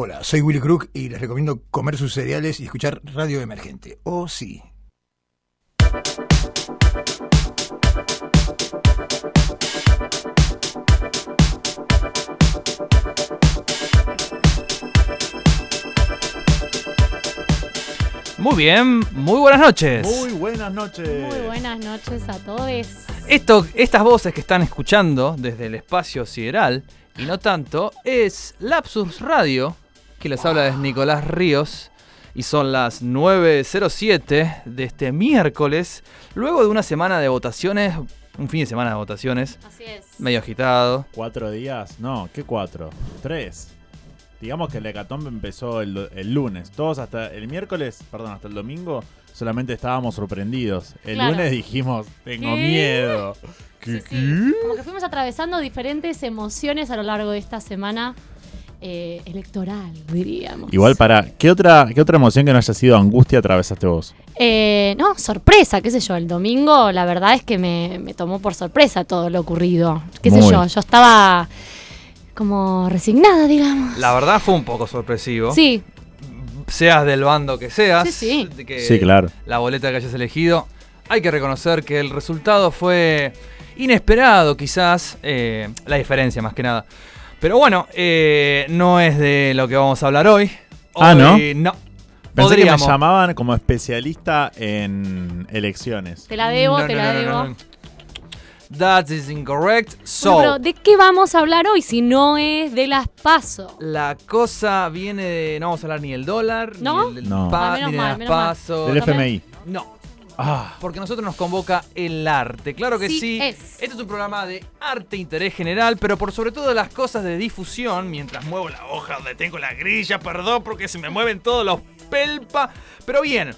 Hola, soy Will Crook y les recomiendo comer sus cereales y escuchar Radio Emergente. Oh, sí. Muy bien, muy buenas noches. Muy buenas noches. Muy buenas noches a todos. Esto, estas voces que están escuchando desde el espacio sideral, y no tanto, es Lapsus Radio, que les habla es Nicolás Ríos, y son las 9.07 de este miércoles, luego de una semana de votaciones, un fin de semana de votaciones, Así es. medio agitado. ¿Cuatro días? No, ¿qué cuatro? Tres. Digamos que el hecatombe empezó el, lunes. Todos hasta el miércoles, perdón, hasta el domingo, solamente estábamos sorprendidos. El Claro. lunes dijimos, tengo ¿Qué? miedo. ¿Qué, Sí, sí. qué? Como que fuimos atravesando diferentes emociones a lo largo de esta semana eh, electoral, diríamos. Igual para, ¿qué otra, ¿qué otra emoción que no haya sido angustia atravesaste vos? Eh, no, sorpresa, qué sé yo. El domingo, la verdad es que me, me tomó por sorpresa todo lo ocurrido. Qué sé Muy. yo, yo estaba como resignada, digamos. La verdad fue un poco sorpresivo. Sí, Seas del bando que seas, Sí, sí. que Sí, claro. la boleta que hayas elegido, hay que reconocer que el resultado fue inesperado, quizás, eh, la diferencia más que nada. Pero bueno, eh, no es de lo que vamos a hablar hoy. Ah, ¿no? No. Pensé que me llamaban como especialista en elecciones. te la debo, No, te no, la no, no, debo. no. That is incorrect. So, Bueno, pero ¿de qué vamos a hablar hoy si no es de las pasos? la cosa viene de. No vamos a hablar ni del dólar, ¿No? ni del No. pa- Ah, ni de mal, las pasos. Del. FMI. No. Ah, Porque a nosotros nos convoca el arte. Claro que sí. Sí, es. Este es un programa de arte e interés general, pero por sobre todo las cosas de difusión, mientras muevo la hoja donde tengo la grilla, perdón porque se me mueven todos los pelpa. Pero bien,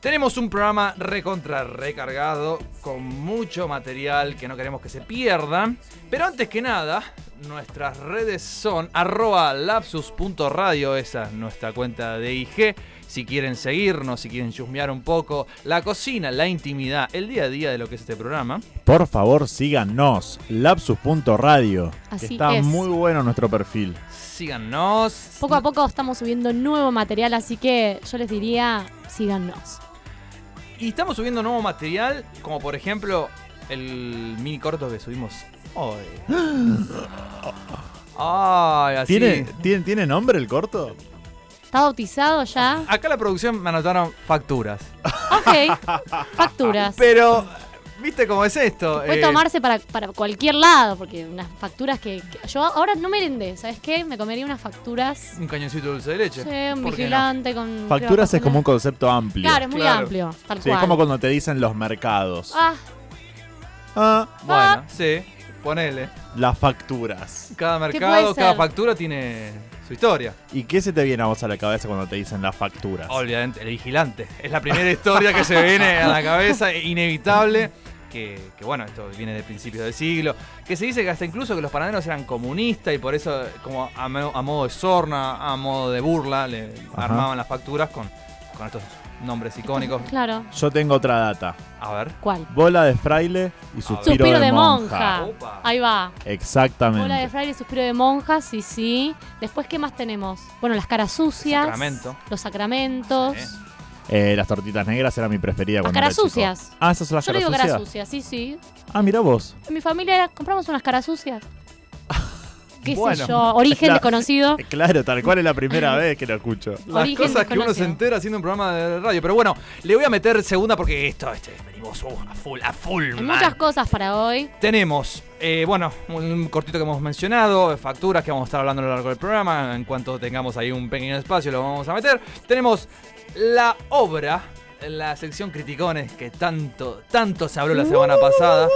tenemos un programa recontra recargado, con mucho material que no queremos que se pierda. Pero antes que nada, nuestras redes son arroba lapsus.radio, esa es nuestra cuenta de IG. Si quieren seguirnos, si quieren chusmear un poco la cocina, la intimidad, el día a día de lo que es este programa. por favor síganos. Lapsus.radio. Así está es. muy bueno nuestro perfil. Síganos. Poco a poco estamos subiendo nuevo material, así que yo les diría, síganos. Y estamos subiendo nuevo material, como por ejemplo el mini corto que subimos hoy. Ay, así. ¿Tiene, ¿tiene, ¿Tiene nombre el corto? ¿Está bautizado ya? Acá la producción me anotaron facturas. Ok. Facturas. Pero, ¿viste cómo es esto? Puede Eh, tomarse para, para cualquier lado, porque unas facturas que, que- Yo ahora no merendé, ¿sabes qué? Me comería unas facturas. Un cañoncito de dulce de leche. Sí, un ¿Por qué vigilante con. Facturas ¿qué es como un concepto amplio. Claro, es muy Claro. amplio. Tal Sí, cual. es como cuando te dicen los mercados. Ah, Ah, no? Bueno, sí, ponele. las facturas. Cada mercado, cada factura tiene su historia. ¿Y qué se te viene a vos a la cabeza cuando te dicen las facturas? Obviamente, el vigilante. Es la primera historia que se viene a la cabeza, inevitable. Que, que bueno, esto viene de principios del siglo. Que se dice que hasta incluso que los panaderos eran comunistas y por eso, como a, mo- a modo de sorna, a modo de burla, le Ajá. armaban las facturas con, con estos nombres icónicos. claro. Yo tengo otra data. A ver. ¿Cuál? Bola de fraile y suspiro, Suspiro de, de monja. Ahí va. Exactamente. Bola de fraile, suspiro de monja, sí, sí. Después, ¿qué más tenemos? Bueno, las caras sucias. Sacramento. Los sacramentos. Sí. Eh, las tortitas negras era mi preferida Las cuando caras era chico. sucias. Ah, esas son las Yo le caras digo sucias. caras sucias, sí, sí. Ah, mira vos. En mi familia compramos unas caras sucias. ¿Qué Bueno. sé yo? Origen La- desconocido. Claro, tal cual es la primera vez que lo escucho. Las Origen cosas que uno se entera haciendo un programa de radio. Pero bueno, le voy a meter segunda porque esto, este, venimos uh, a full, a full, Hay man. muchas cosas para hoy. Tenemos, eh, bueno, un cortito que hemos mencionado, facturas que vamos a estar hablando a lo largo del programa. En cuanto tengamos ahí un pequeño espacio, lo vamos a meter. Tenemos la obra, la sección criticones que tanto, tanto se habló la semana pasada.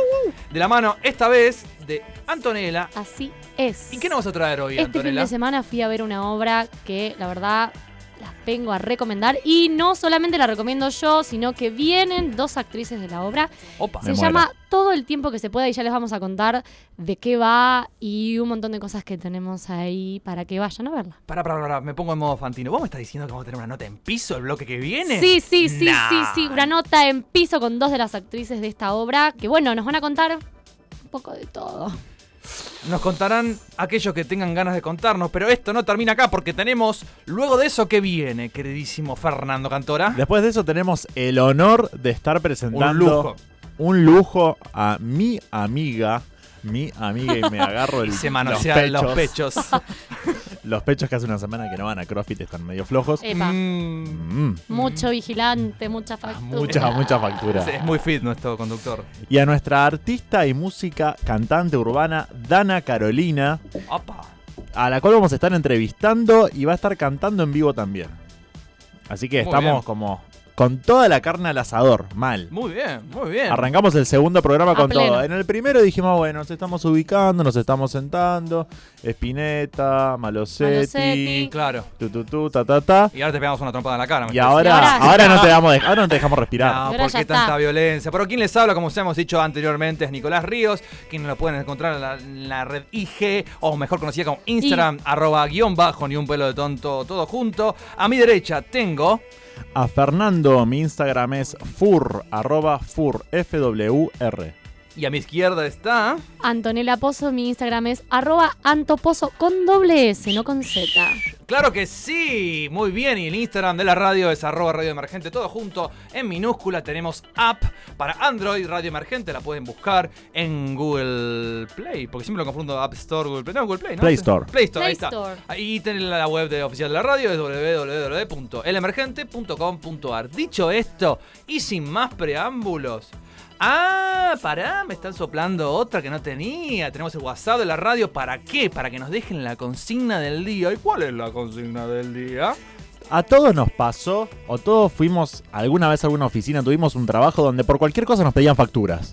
De la mano, esta vez, de Antonella. Así es. ¿Y qué nos vas a traer hoy, Este fin Antonella? de semana fui a ver una obra que la verdad las vengo a recomendar. Y no solamente la recomiendo yo, sino que vienen dos actrices de la obra. Opa. Se llama muero. Todo el tiempo que se pueda y ya les vamos a contar de qué va y un montón de cosas que tenemos ahí para que vayan a verla. Pará, pará, pará, me pongo en modo fantino. ¿Vos me estás diciendo que vamos a tener una nota en piso el bloque que viene? Sí, sí, sí, Nah. sí, sí. Una nota en piso con dos de las actrices de esta obra que, bueno, nos van a contar un poco de todo. Nos contarán aquellos que tengan ganas de contarnos, pero esto no termina acá porque tenemos, luego de eso, ¿qué viene, queridísimo Fernando Cantora? Después de eso tenemos el honor de estar presentando Un lujo. un lujo a mi amiga, mi amiga y me agarro el, Y se manosean los pechos. Los pechos que hace una semana que no van a CrossFit están medio flojos. Epa. Mm, Mucho vigilante, mucha factura. mucha, mucha factura. es muy fit nuestro conductor. Y a nuestra artista y música cantante urbana, Dana Carolina, Opa. a la cual vamos a estar entrevistando y va a estar cantando en vivo también. Así que Muy estamos bien. como con toda la carne al asador, mal. Muy bien, muy bien. Arrancamos el segundo programa A con pleno. todo. En el primero dijimos, bueno, nos estamos ubicando, nos estamos sentando. Espineta, Malosetti, Malosetti. Claro. tu, tu, tu, ta, ta, ta. Y ahora te pegamos una trompada en la cara. me Y ahora, Y ahora- ahora, no te damos de- ahora no te dejamos respirar. No, Ahora ¿por ya qué está. tanta violencia? Pero quien les habla, como se hemos dicho anteriormente, es Nicolás Ríos, quien lo pueden encontrar en la, en la red IG, o mejor conocida como Instagram, arroba guion bajo, ni un pelo de tonto, todo junto. A mi derecha tengo... A Fernando, mi Instagram es fur, arroba fur. Y a mi izquierda está... Antonella Pozo, mi Instagram es arroba antopozo con doble S, no con Z. Claro que sí, muy bien. Y el Instagram de la radio es arroba radio emergente, todo junto en minúscula. Tenemos app para Android, radio emergente, la pueden buscar en Google Play, porque siempre lo confundo App Store, Google Play. No, Google Play, ¿no? Play Store. Play Store, ahí Play está. Store. Ahí tienen la web de oficial de la radio, es www.elemergente.com.ar. Dicho esto, y sin más preámbulos. Ah, pará, me están soplando otra que no tenía. Tenemos el WhatsApp de la radio. ¿Para qué? Para que nos dejen la consigna del día. ¿Y cuál es la consigna del día? A todos nos pasó, o todos fuimos alguna vez a alguna oficina, tuvimos un trabajo donde por cualquier cosa nos pedían facturas.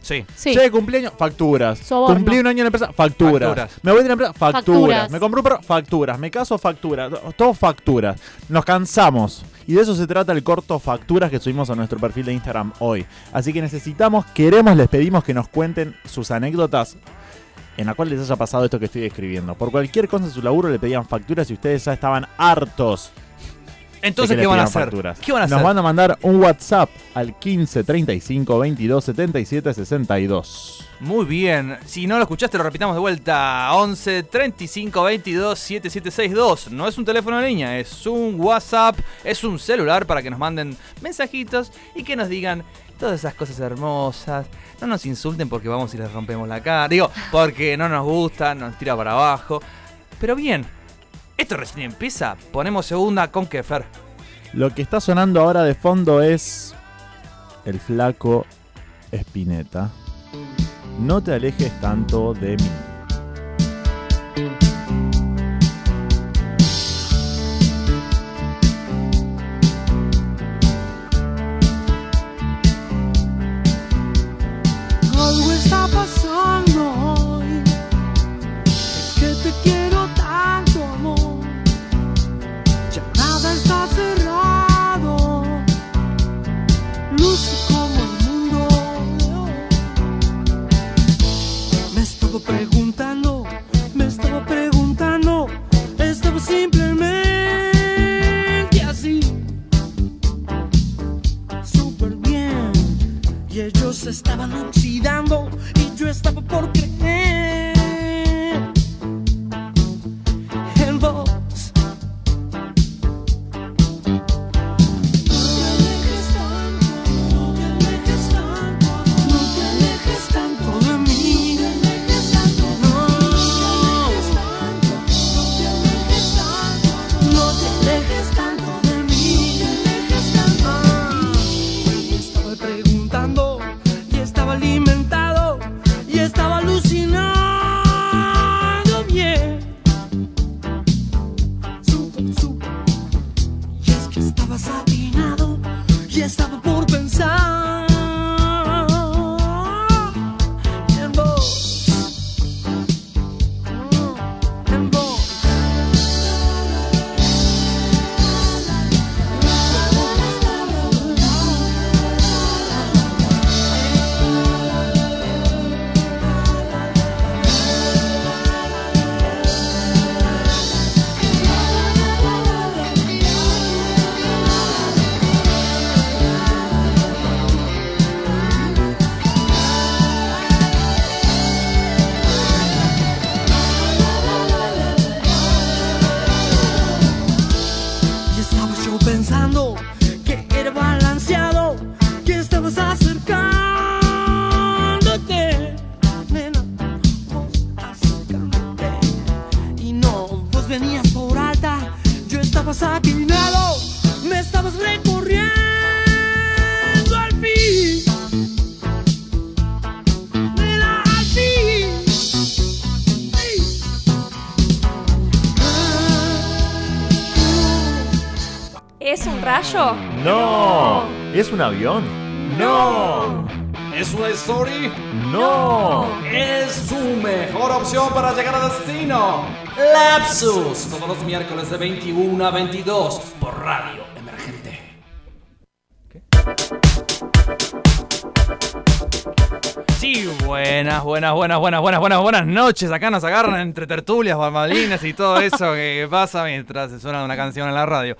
Sí. Sí. Che, cumpleaños, facturas. Soborno. Cumplí un año en la empresa, facturas. Facturas. Me voy de la empresa, facturas. Facturas. Me compré un perro, facturas. Me caso, facturas. Todo facturas. Nos cansamos. Y de eso se trata el corto Facturas que subimos a nuestro perfil de Instagram hoy. Así que necesitamos, queremos, les pedimos que nos cuenten sus anécdotas en la cual les haya pasado esto que estoy describiendo. Por cualquier cosa en su laburo le pedían facturas y ustedes ya estaban hartos. Entonces, ¿qué van a hacer? facturas. ¿Qué van a Nos hacer? van a mandar un WhatsApp al 15 35 22 77 62. Muy bien. Si no lo escuchaste, lo repitamos de vuelta. 11 35 22 7762. No es un teléfono de línea, es un WhatsApp, es un celular para que nos manden mensajitos y que nos digan todas esas cosas hermosas. No nos insulten porque vamos y les rompemos la cara. Digo, porque no nos gusta, nos tira para abajo. Pero bien, esto recién empieza. Ponemos segunda con Kefer. Lo que está sonando ahora de fondo es el flaco Espineta. No te alejes tanto de mí. Estaba preguntando, me estaba preguntando. Estaba simplemente así. Súper bien. Y ellos estaban oxidando y yo estaba por creer ¿Es un rayo? No. ¿Es un avión? No. ¿Es una story? No. Es su mejor opción para llegar a destino. Lapsus, todos los miércoles de 21 a 22 por Radio Emergente. Sí, buenas, buenas, buenas, buenas, buenas, buenas, buenas noches. Acá nos agarran entre tertulias, bambalinas y todo eso que pasa mientras se suena una canción en la radio.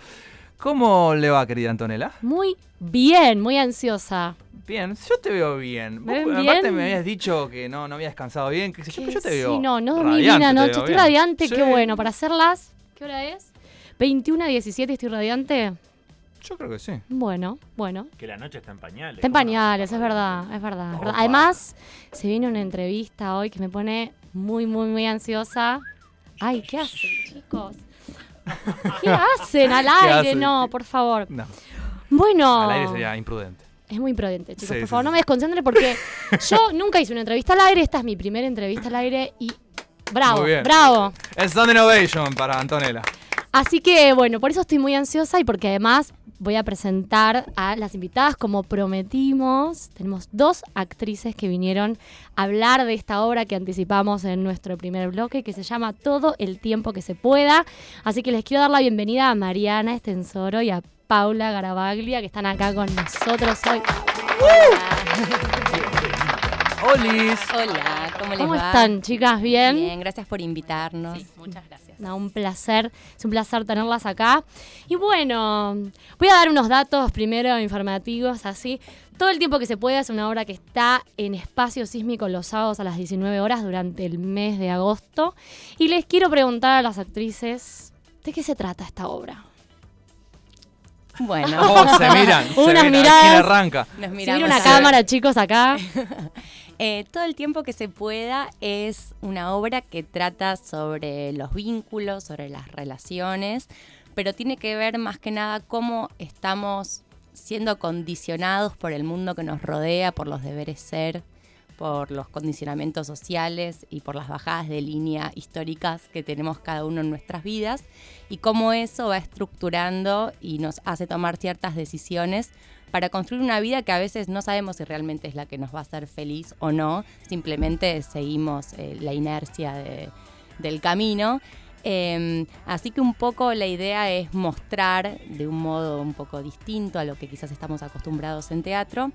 ¿Cómo le va, querida Antonella? Muy bien, muy ansiosa. Bien, yo te veo bien. ¿Me Vos, ven aparte me habías dicho que no, no habías descansado bien, sé yo, yo te Sí, veo. no, no dormí bien anoche. Estoy bien. radiante, Sí. qué bueno. Para hacerlas, ¿qué hora es? 21 a 17, estoy radiante. Yo creo que sí. Bueno, bueno. Que la noche está en pañales. Está en pañales, es verdad, es verdad. es verdad. Opa. Además, se viene una entrevista hoy que me pone muy, muy, muy ansiosa. Ay, ¿qué hacen, chicos? ¿Qué hacen al aire? hacen? No, por favor. No, Bueno. al aire sería imprudente. Es muy imprudente, chicos. Sí, por favor, sí. no me desconcentre porque yo nunca hice una entrevista al aire. Esta es mi primera entrevista al aire y bravo, Muy bien. bravo. Stand Innovation para Antonella. Así que bueno, por eso estoy muy ansiosa y porque además voy a presentar a las invitadas como prometimos. Tenemos dos actrices que vinieron a hablar de esta obra que anticipamos en nuestro primer bloque que se llama Todo el tiempo que se pueda. Así que les quiero dar la bienvenida a Mariana Estensoro y a Paula Garabaglia que están acá con nosotros hoy. Olis. Hola, ¿cómo les ¿Cómo va? están, chicas? ¿Bien? Bien, gracias por invitarnos. muchas gracias. No, un placer, es un placer tenerlas acá. Y bueno, voy a dar unos datos primero informativos, así. Todo el tiempo que se pueda es una obra que está en espacio sísmico los sábados a las 19 horas durante el mes de agosto. Y les quiero preguntar a las actrices, ¿de qué se trata esta obra? Bueno, Oh, se miran. se Unas miran. viene una cámara, chicos, acá. Eh, todo el tiempo que se pueda es una obra que trata sobre los vínculos, sobre las relaciones, pero tiene que ver más que nada cómo estamos siendo condicionados por el mundo que nos rodea, por los deberes ser, por los condicionamientos sociales y por las bajadas de línea históricas que tenemos cada uno en nuestras vidas y cómo eso va estructurando y nos hace tomar ciertas decisiones para construir una vida que a veces no sabemos si realmente es la que nos va a hacer feliz o no, simplemente seguimos eh, la inercia de- del camino. Eh, así que un poco la idea es mostrar de un modo un poco distinto a lo que quizás estamos acostumbrados en teatro,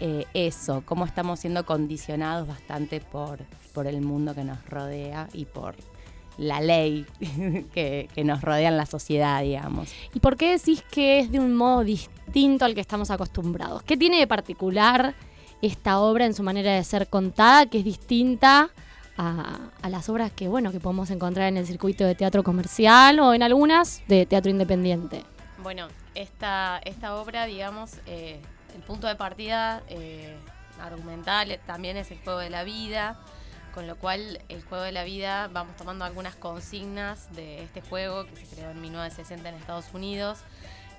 eh, eso, cómo estamos siendo condicionados bastante por, por el mundo que nos rodea y por la ley que, que nos rodea en la sociedad, digamos. ¿Y por qué decís que es de un modo distinto al que estamos acostumbrados? ¿Qué tiene de particular esta obra en su manera de ser contada que es distinta a, a las obras que, bueno, que podemos encontrar en el circuito de teatro comercial o en algunas de teatro independiente? Bueno, esta, esta obra, digamos, eh, el punto de partida eh, argumental eh, también es el juego de la vida, con lo cual el juego de la vida vamos tomando algunas consignas de este juego que se creó en 1960 en Estados Unidos.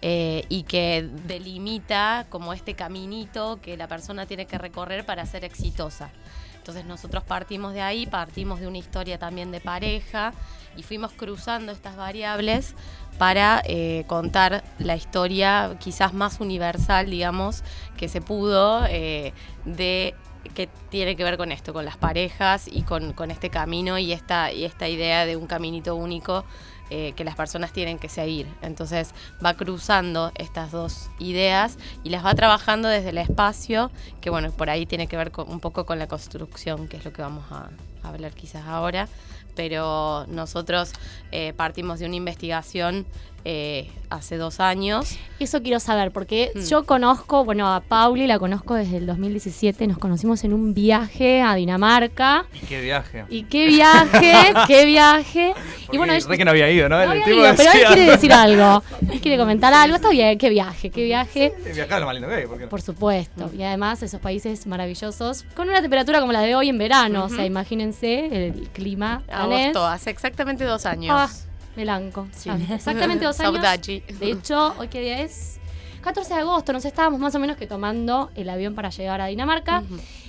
eh, y que delimita como este caminito que la persona tiene que recorrer para ser exitosa. Entonces nosotros partimos de ahí, partimos de una historia también de pareja y fuimos cruzando estas variables para eh, contar la historia quizás más universal, digamos, que se pudo eh, de que tiene que ver con esto, con las parejas y con, este camino y esta, idea de un caminito único eh, que las personas tienen que seguir. Entonces va cruzando estas dos ideas y las va trabajando desde el espacio, que bueno, por ahí tiene que ver un poco con la construcción, que es lo que vamos a, a hablar quizás ahora. Pero nosotros eh, partimos de una investigación eh, hace dos años. Eso quiero saber, porque Hmm. yo conozco, bueno, a Pauli la conozco desde el 2017, nos conocimos en un viaje a Dinamarca. ¿Y qué viaje? Y qué viaje, qué viaje. Porque Y bueno, re que no había ido, ¿no? no El había tipo ido, pero él quiere decir algo. Él quiere comentar algo. Está bien, qué viaje, qué viaje. Viajar es lo más lindo que hay, ¿por qué no? Por supuesto. Y además esos países maravillosos, con una temperatura como la de hoy en verano. O sea, imagínense el clima danés. Agosto, hace exactamente dos años. Ah, Melanco. sí. Exactamente dos años. De hecho, hoy qué día es 14 de agosto, nos estábamos más o menos que tomando el avión para llegar a Dinamarca.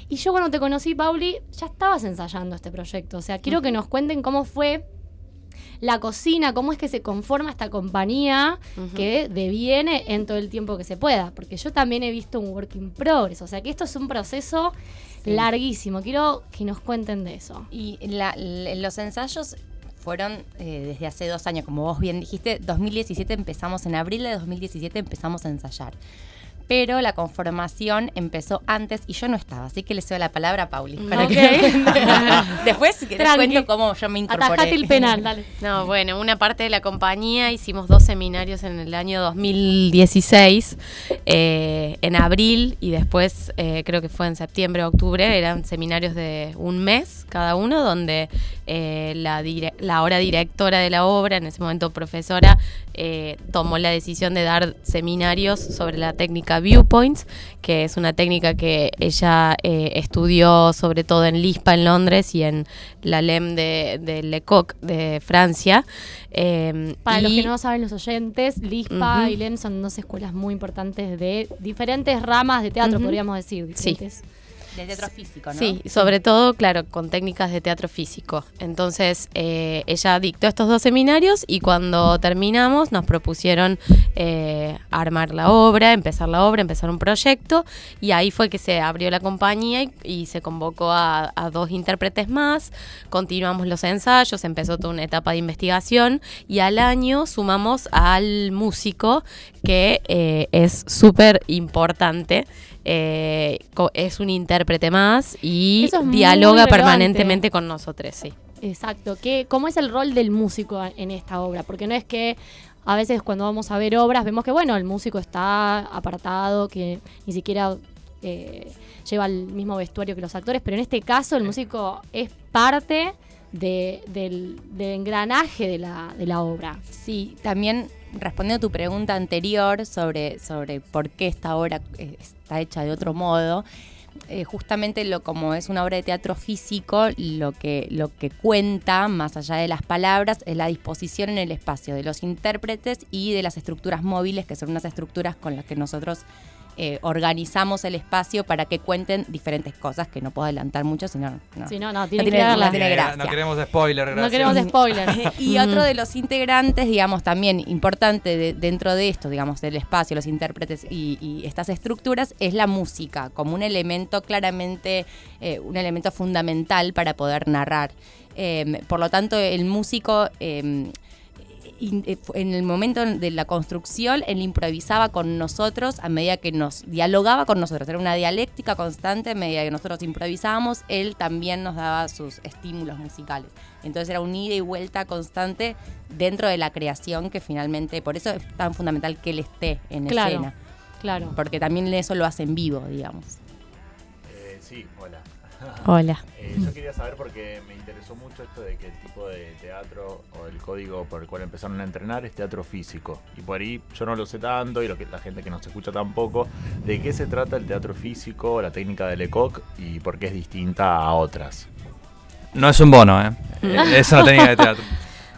Y yo cuando te conocí, Pauli, ya estabas ensayando este proyecto. O sea, quiero que nos cuenten cómo fue la cocina, cómo es que se conforma esta compañía que deviene en todo el tiempo que se pueda. Porque yo también he visto un work in progress. O sea, que esto es un proceso Sí. larguísimo. Quiero que nos cuenten de eso. Y la- los ensayos fueron eh, desde hace dos años, como vos bien dijiste, 2017 empezamos, en abril de 2017 empezamos a ensayar. Pero la conformación empezó antes y yo no estaba, así que le cedo la palabra a Pauli. para Ok. que- Después Tranqui. cuento cómo yo me incorporé. Atajate el penal, dale. No, bueno, una parte de la compañía hicimos dos seminarios en el año 2016, eh, en abril y después eh, creo que fue en septiembre o octubre, eran seminarios de un mes cada uno, donde eh, la, la ahora directora de la obra, en ese momento profesora, eh, tomó la decisión de dar seminarios sobre la técnica Viewpoints, que es una técnica que ella eh, estudió sobre todo en LISPA en Londres y en la LEM de, de Lecoq de Francia. Eh, Para los que no saben los oyentes, LISPA y LEM son dos escuelas muy importantes de diferentes ramas de teatro, podríamos decir. Diferentes. De teatro físico, ¿no? Sí, sobre todo, claro, con técnicas de teatro físico. Entonces, eh, ella dictó estos dos seminarios y cuando terminamos nos propusieron eh, armar la obra, empezar la obra, empezar un proyecto y ahí fue que se abrió la compañía y, y se convocó a, a dos intérpretes más, continuamos los ensayos, empezó toda una etapa de investigación y al año sumamos al músico que eh, es súper importante. Eh, es un intérprete más y es dialoga permanentemente con nosotros, sí. Exacto. ¿Qué, ¿Cómo es el rol del músico en esta obra? Porque no es que a veces cuando vamos a ver obras vemos que, bueno, el músico está apartado, que ni siquiera eh, lleva el mismo vestuario que los actores, pero en este caso el músico es parte de- del, del engranaje de la, de la obra. Sí, también respondiendo a tu pregunta anterior sobre, sobre por qué esta obra eh, está hecha de otro modo, eh, justamente lo como es una obra de teatro físico, lo que, lo que cuenta, más allá de las palabras, es la disposición en el espacio de los intérpretes y de las estructuras móviles, que son unas estructuras con las que nosotros eh, organizamos el espacio para que cuenten diferentes cosas, que no puedo adelantar mucho, sino no. Si no, no, tiene tiene- que verla. no tiene Eh, gracia. no queremos spoiler, gracias. No queremos spoilers. y otro de los integrantes, digamos, también importante de- dentro de esto, digamos, del espacio, los intérpretes y, y estas estructuras, es la música, como un elemento claramente, eh, un elemento fundamental para poder narrar. Eh, por lo tanto, el músico... eh, en el momento de la construcción, él improvisaba con nosotros a medida que nos dialogaba con nosotros. Era una dialéctica constante a medida que nosotros improvisábamos, él también nos daba sus estímulos musicales. Entonces era un ida y vuelta constante dentro de la creación que finalmente, por eso es tan fundamental que él esté en Claro. escena, Claro. porque también eso lo hace en vivo, digamos. Eh, sí, hola. Hola. Eh, yo quería saber porque me interesó mucho esto de que el tipo de teatro o el código por el cual empezaron a entrenar es teatro físico. Y por ahí yo no lo sé tanto y lo que la gente que nos escucha tampoco. ¿De qué se trata el teatro físico, la técnica de Lecoq y por qué es distinta a otras? No es un bono, ¿eh? Eh, es una técnica de teatro.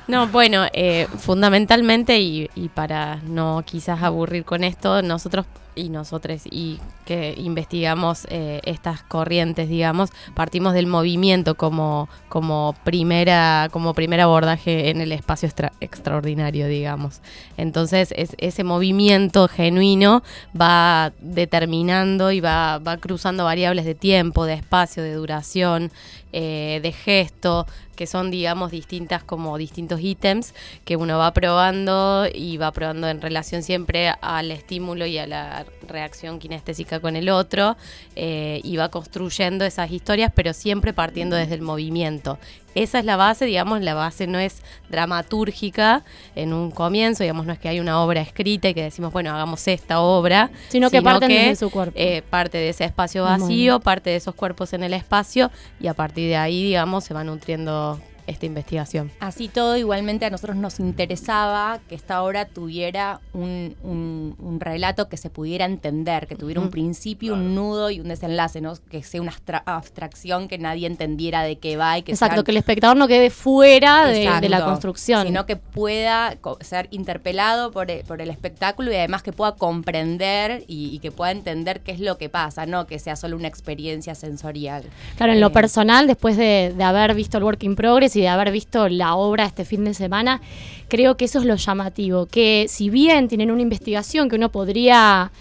No, bueno, eh, fundamentalmente y, y para no quizás aburrir con esto, nosotros y nosotros y que investigamos eh, estas corrientes, digamos, partimos del movimiento como, como primera como primer abordaje en el espacio extra- extraordinario, digamos. Entonces, es, ese movimiento genuino va determinando y va, va cruzando variables de tiempo, de espacio, de duración, eh, de gesto, que son, digamos, distintas como distintos ítems que uno va probando y va probando en relación siempre al estímulo y a la reacción kinestésica con el otro eh, y va construyendo esas historias, pero siempre partiendo desde el movimiento. Esa es la base, digamos, la base no es dramatúrgica en un comienzo, digamos, no es que hay una obra escrita y que decimos, bueno, hagamos esta obra, Sino que parten desde su cuerpo. eh, parte de ese espacio vacío, parte de esos cuerpos en el espacio y a partir de ahí, digamos, se va nutriendo esta investigación. Así todo, igualmente a nosotros nos interesaba que esta obra tuviera un, un- un relato que se pudiera entender, que tuviera un principio, un nudo y un desenlace, ¿no? Que sea una abstra- abstracción que nadie entendiera de qué va y que Exacto, sean- que el espectador no quede fuera de, de la construcción. Sino que pueda ser interpelado por el, por el espectáculo y además que pueda comprender y, y que pueda entender qué es lo que pasa, no que sea solo una experiencia sensorial. Claro, en lo Eh, personal, después de, de haber visto el Work in Progress y de haber visto la obra este fin de semana, creo que eso es lo llamativo, que si bien tienen una investigación que uno podría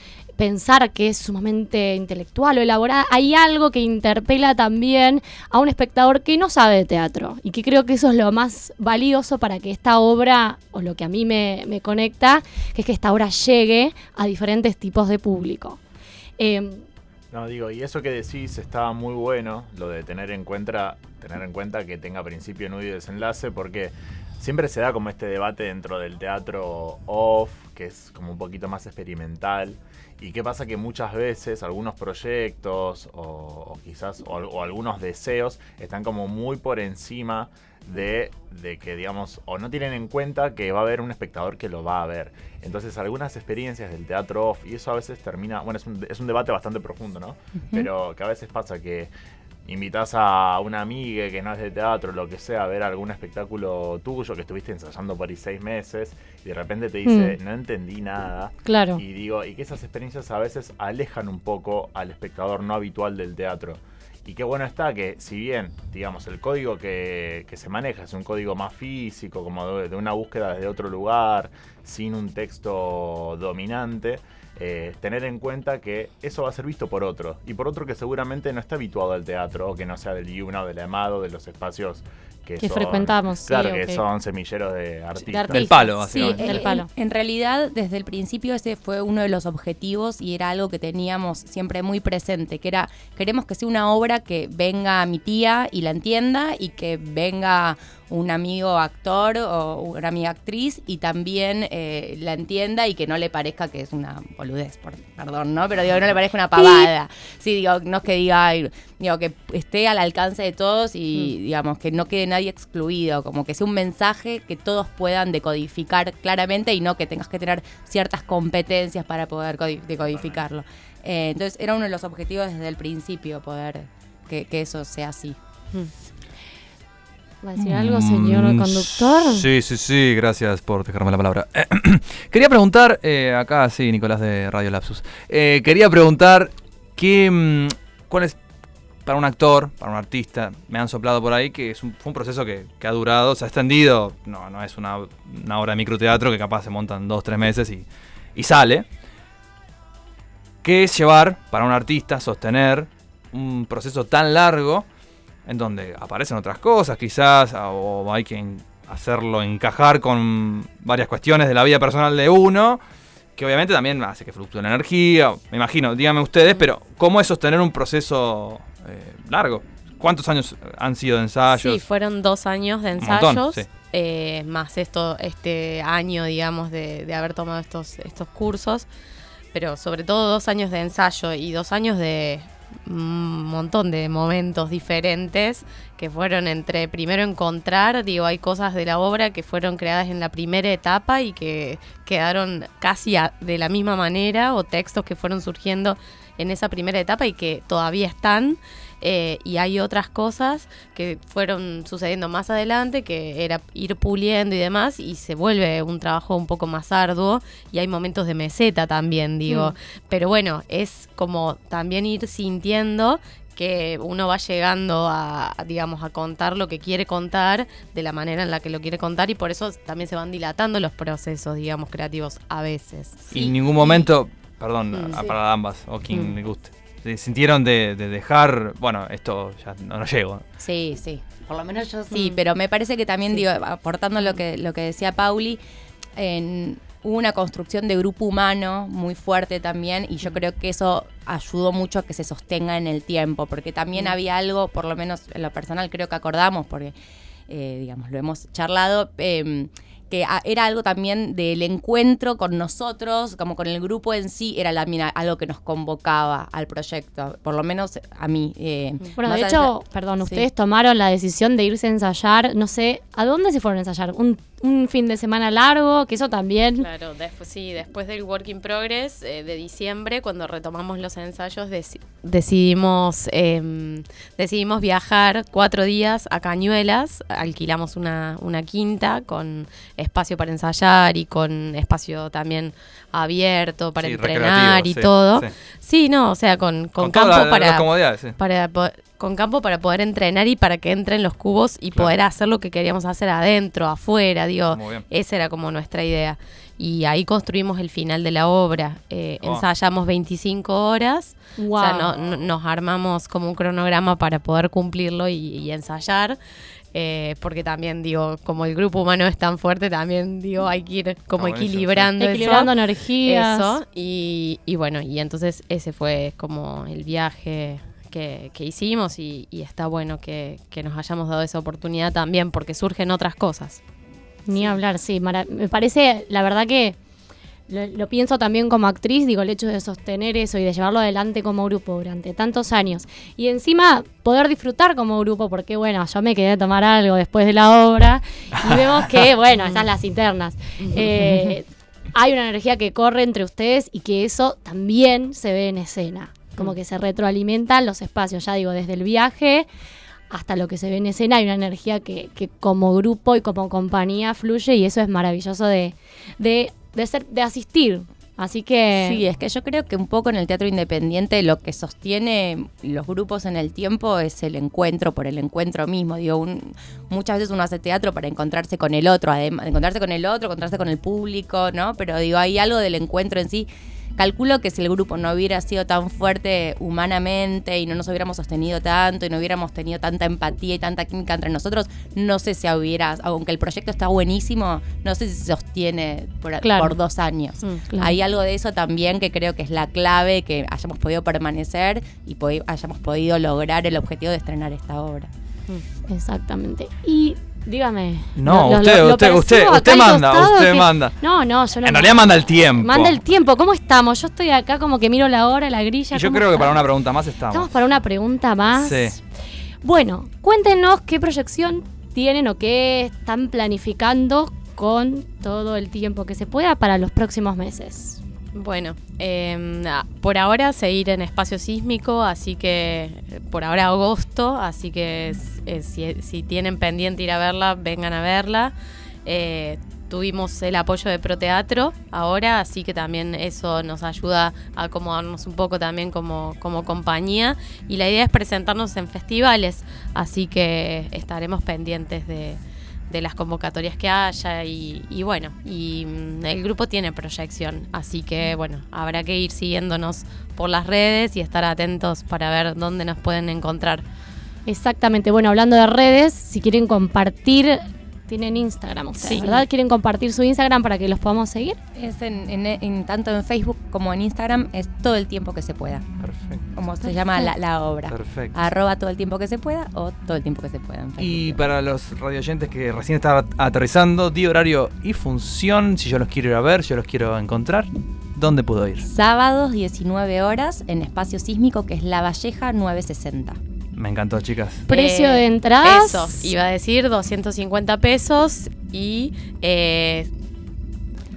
pensar que es sumamente intelectual o elaborada, hay algo que interpela también a un espectador que no sabe de teatro y que creo que eso es lo más valioso para que esta obra, o lo que a mí me, conecta, que es que esta obra llegue a diferentes tipos de público. Eh, No, digo, y eso que decís estaba muy bueno, lo de tener en cuenta, tener en cuenta que tenga principio, nudo y desenlace, porque siempre se da como este debate dentro del teatro off, que es como un poquito más experimental. Y qué pasa que muchas veces algunos proyectos o, o quizás o, o algunos deseos están como muy por encima de, de que digamos o no tienen en cuenta que va a haber un espectador que lo va a ver. Entonces algunas experiencias del teatro off y eso a veces termina, bueno es un, es un debate bastante profundo, ¿no? Pero que a veces pasa que invitas a una amiga que no es de teatro, lo que sea, a ver algún espectáculo tuyo que estuviste ensayando por ahí seis meses y de repente te dice, Mm. no entendí nada. claro. Y digo, y que esas experiencias a veces alejan un poco al espectador no habitual del teatro. Y qué bueno está que, si bien, digamos, el código que, que se maneja es un código más físico, como de, de una búsqueda desde otro lugar, sin un texto dominante, eh, tener en cuenta que eso va a ser visto por otro. Y por otro que seguramente no está habituado al teatro, o que no sea del Yuna o del Amado, de los espacios que, Que son- frecuentamos, sí, Claro, que son semilleros de artistas. Del palo, Sí, básicamente. del en- palo. En, realidad, desde el principio ese fue uno de los objetivos y era algo que teníamos siempre muy presente, que era, queremos que sea una obra que venga mi tía y la entienda y que venga un amigo actor o una amiga actriz y también eh, la entienda y que no le parezca que es una boludez, por- perdón, ¿no? Pero digo, que no le parezca una pavada. Sí, digo, no es que diga, ay, digo, que esté al alcance de todos y digamos que no quede nadie excluido, como que sea un mensaje que todos puedan decodificar claramente y no que tengas que tener ciertas competencias para poder codi- decodificarlo. Eh, entonces era uno de los objetivos desde el principio poder que, que eso sea así. ¿Va a decir algo, señor Mm, conductor? Sí, sí, sí, gracias por dejarme la palabra. quería preguntar, eh, acá sí, Nicolás de Radio Lapsus. Eh, quería preguntar qué, mm, cuál es para un actor, para un artista, me han soplado por ahí que es un, fue un proceso que, que ha durado, se ha extendido, no, no es una, una obra de microteatro que capaz se montan dos, tres meses y, y sale. ¿Qué es llevar para un artista, sostener un proceso tan largo en donde aparecen otras cosas quizás, o hay que hacerlo encajar con varias cuestiones de la vida personal de uno, que obviamente también hace que fluctúe la energía, me imagino, díganme ustedes, pero ¿cómo es sostener un proceso eh, largo? ¿Cuántos años han sido de ensayos? Sí, fueron dos años de montón, ensayos, sí. eh, más esto, este año, digamos, de, de haber tomado estos, estos cursos, pero sobre todo dos años de ensayo y dos años de un montón de momentos diferentes que fueron entre primero encontrar, digo, hay cosas de la obra que fueron creadas en la primera etapa y que quedaron casi a- de la misma manera o textos que fueron surgiendo en esa primera etapa y que todavía están. Eh, y hay otras cosas que fueron sucediendo más adelante, que era ir puliendo y demás, y se vuelve un trabajo un poco más arduo, y hay momentos de meseta también, digo. Pero bueno, es como también ir sintiendo que uno va llegando a, digamos, a contar lo que quiere contar de la manera en la que lo quiere contar y por eso también se van dilatando los procesos, digamos, creativos a veces. y en ningún momento, perdón, Mm, a- sí. para ambas, o quien Mm. le guste, ¿se sintieron de, de dejar, bueno, esto ya no, no llego? Sí, sí. Por lo menos yo Sí, pero me parece que también, Sí. digo, aportando lo que, lo que decía Pauli, en, hubo una construcción de grupo humano muy fuerte también y yo creo que eso ayudó mucho a que se sostenga en el tiempo, porque también había algo, por lo menos en lo personal creo que acordamos, porque, eh, digamos, lo hemos charlado, em, que a- era algo también del encuentro con nosotros, como con el grupo en sí, era la, algo que nos convocaba al proyecto, por lo menos a mí. eh, Bueno, de allá- hecho, perdón, Sí. ustedes tomaron la decisión de irse a ensayar, no sé, ¿a dónde se fueron a ensayar? ¿Un, un fin de semana largo? Que eso también... Claro, después sí, después del Work in Progress eh, de diciembre, cuando retomamos los ensayos, deci- decidimos em, decidimos viajar cuatro días a Cañuelas, alquilamos una, una quinta con espacio para ensayar y con espacio también abierto para Sí, entrenar y sí, todo. sí. Sí, no, o sea, con, con, Con campo para para po- con campo para poder entrenar y para que entren los cubos y Claro. poder hacer lo que queríamos hacer adentro, afuera, digo, esa era como nuestra idea. Y ahí construimos el final de la obra. Eh, Oh. Ensayamos 25 horas, Wow. o sea, no- no- nos armamos como un cronograma para poder cumplirlo y, y ensayar. eh, porque también, digo, como el grupo humano es tan fuerte, también, digo, hay que ir como equilibrando eso. Equilibrando energías. Eso, y, y bueno, y entonces ese fue como el viaje que, que hicimos y, y está bueno que, que nos hayamos dado esa oportunidad también porque surgen otras cosas. Ni hablar, sí. me parece, la verdad que lo, lo pienso también como actriz, digo, el hecho de sostener eso y de llevarlo adelante como grupo durante tantos años. Y encima poder disfrutar como grupo, porque bueno, yo me quedé a tomar algo después de la obra y vemos que, bueno, están las internas. Eh, hay una energía que corre entre ustedes y que eso también se ve en escena. Como que se retroalimentan los espacios, ya digo, desde el viaje hasta lo que se ve en escena, hay una energía que, que como grupo y como compañía fluye y eso es maravilloso de, de, de ser, de asistir. Así que Sí, es que yo creo que un poco en el teatro independiente lo que sostiene los grupos en el tiempo es el encuentro por el encuentro mismo. Digo, un- muchas veces uno hace teatro para encontrarse con el otro, además encontrarse con el otro, encontrarse con el público, ¿no? Pero digo, hay algo del encuentro en sí. Calculo que si el grupo no hubiera sido tan fuerte humanamente y no nos hubiéramos sostenido tanto y no hubiéramos tenido tanta empatía y tanta química entre nosotros, no sé si hubiera, aunque el proyecto está buenísimo, no sé si se sostiene por, Claro. por dos años. Mm, claro. Hay algo de eso también que creo que es la clave, que hayamos podido permanecer y hayamos podido lograr el objetivo de estrenar esta obra. exactamente. Y dígame. No, lo- usted, lo usted, usted, usted manda, usted que- manda. No, no, yo no. En realidad manda el tiempo. Manda el tiempo. ¿Cómo estamos? Yo estoy acá como que miro la hora, la grilla. Y yo ¿cómo creo que para una pregunta más estamos. Estamos para una pregunta más. Sí. Bueno, cuéntenos qué proyección tienen o qué están planificando con todo el tiempo que se pueda para los próximos meses. Bueno, ah, por ahora seguir en espacio sísmico, así que eh, por ahora agosto, así que si tienen pendiente ir a verla, vengan a verla. Eh, tuvimos el apoyo de Proteatro ahora, así que también eso nos ayuda a acomodarnos un poco también como, como compañía. Y la idea es presentarnos en festivales, así que estaremos pendientes de, de las convocatorias que haya y, bueno, y mm, el grupo tiene proyección, así que bueno, habrá que ir siguiéndonos por las redes y estar atentos para ver dónde nos pueden encontrar. Exactamente. Bueno, hablando de redes, si quieren compartir, tienen Instagram ustedes, Sí. ¿verdad? ¿Quieren compartir su Instagram para que los podamos seguir? Es en, en- en- tanto en Facebook como en Instagram, es todo el tiempo que se pueda. Perfecto. Como se llama la, la obra. Perfecto. Arroba todo el tiempo que se pueda o todo el tiempo que se pueda en Facebook. Y para los radioyentes que recién estaban aterrizando, di horario y función, si yo los quiero ir a ver, si yo los quiero encontrar, ¿dónde puedo ir? Sábados 19 horas en Espacio Sísmico, que es La Valleja 960. Me encantó, chicas. Precio Eh, de entradas. Eso, iba a decir 250 pesos y eh,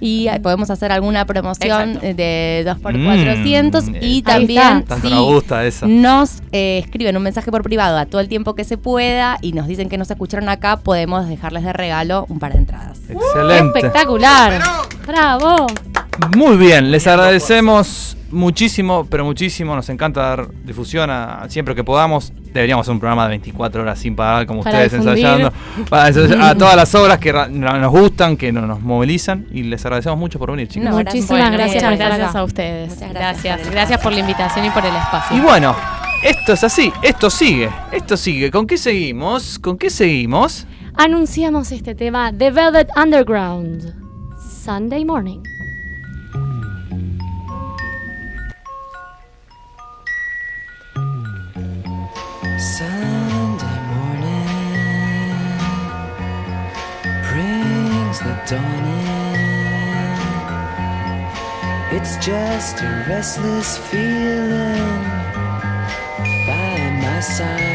Y eh, podemos hacer alguna promoción Exacto. de 2 por Mm, 400 y también si nos gusta eso. nos eh, escriben un mensaje por privado a todo el tiempo que se pueda y nos dicen que nos escucharon acá, podemos dejarles de regalo un par de entradas. Excelente. Espectacular. Bravo. Muy bien, les agradecemos muchísimo, pero muchísimo. Nos encanta dar difusión a, siempre que podamos. Deberíamos hacer un programa de 24 horas sin parar, como Para ustedes difundir. ensayando. Para ensayar a todas las obras que nos gustan, que no- nos movilizan. Y les agradecemos mucho por venir, chicos. No, Muchísimas Bueno, gracias muchas por estar gracias acá. a ustedes. Muchas gracias Gracias, gracias por la invitación y por el espacio. Y bueno, esto es así, esto sigue, esto sigue. ¿Con qué seguimos? ¿Con qué seguimos? Anunciamos este tema The Velvet Underground. Sunday morning. Sunday morning brings the dawning. It's just a restless feeling by my side.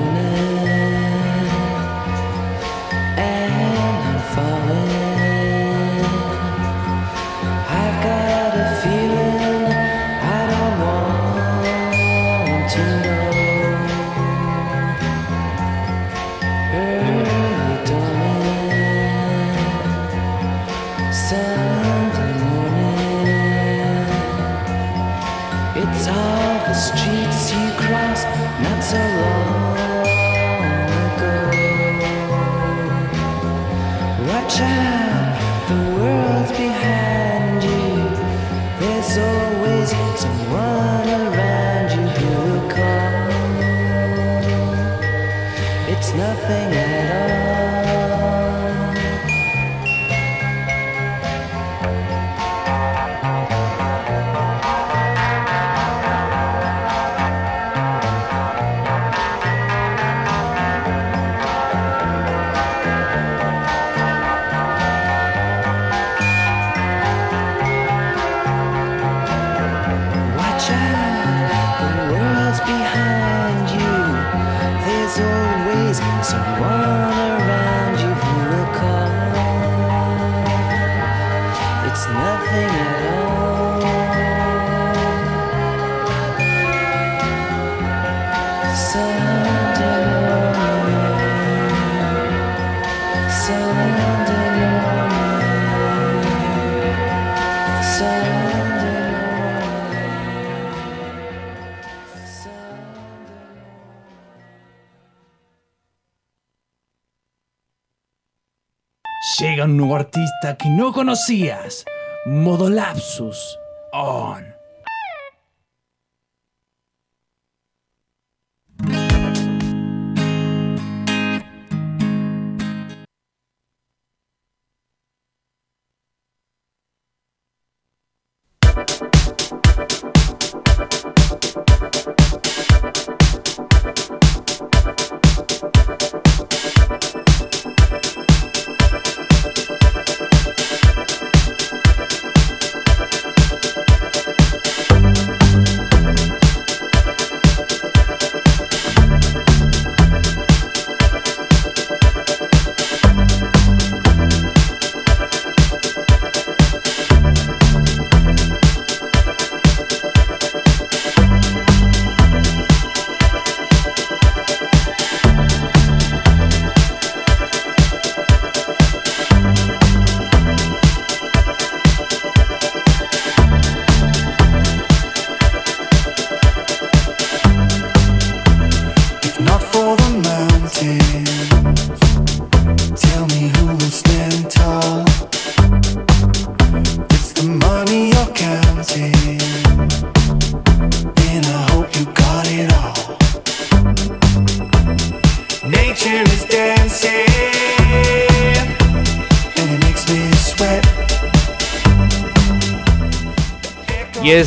artista que no conocías. Modo Lapsus On.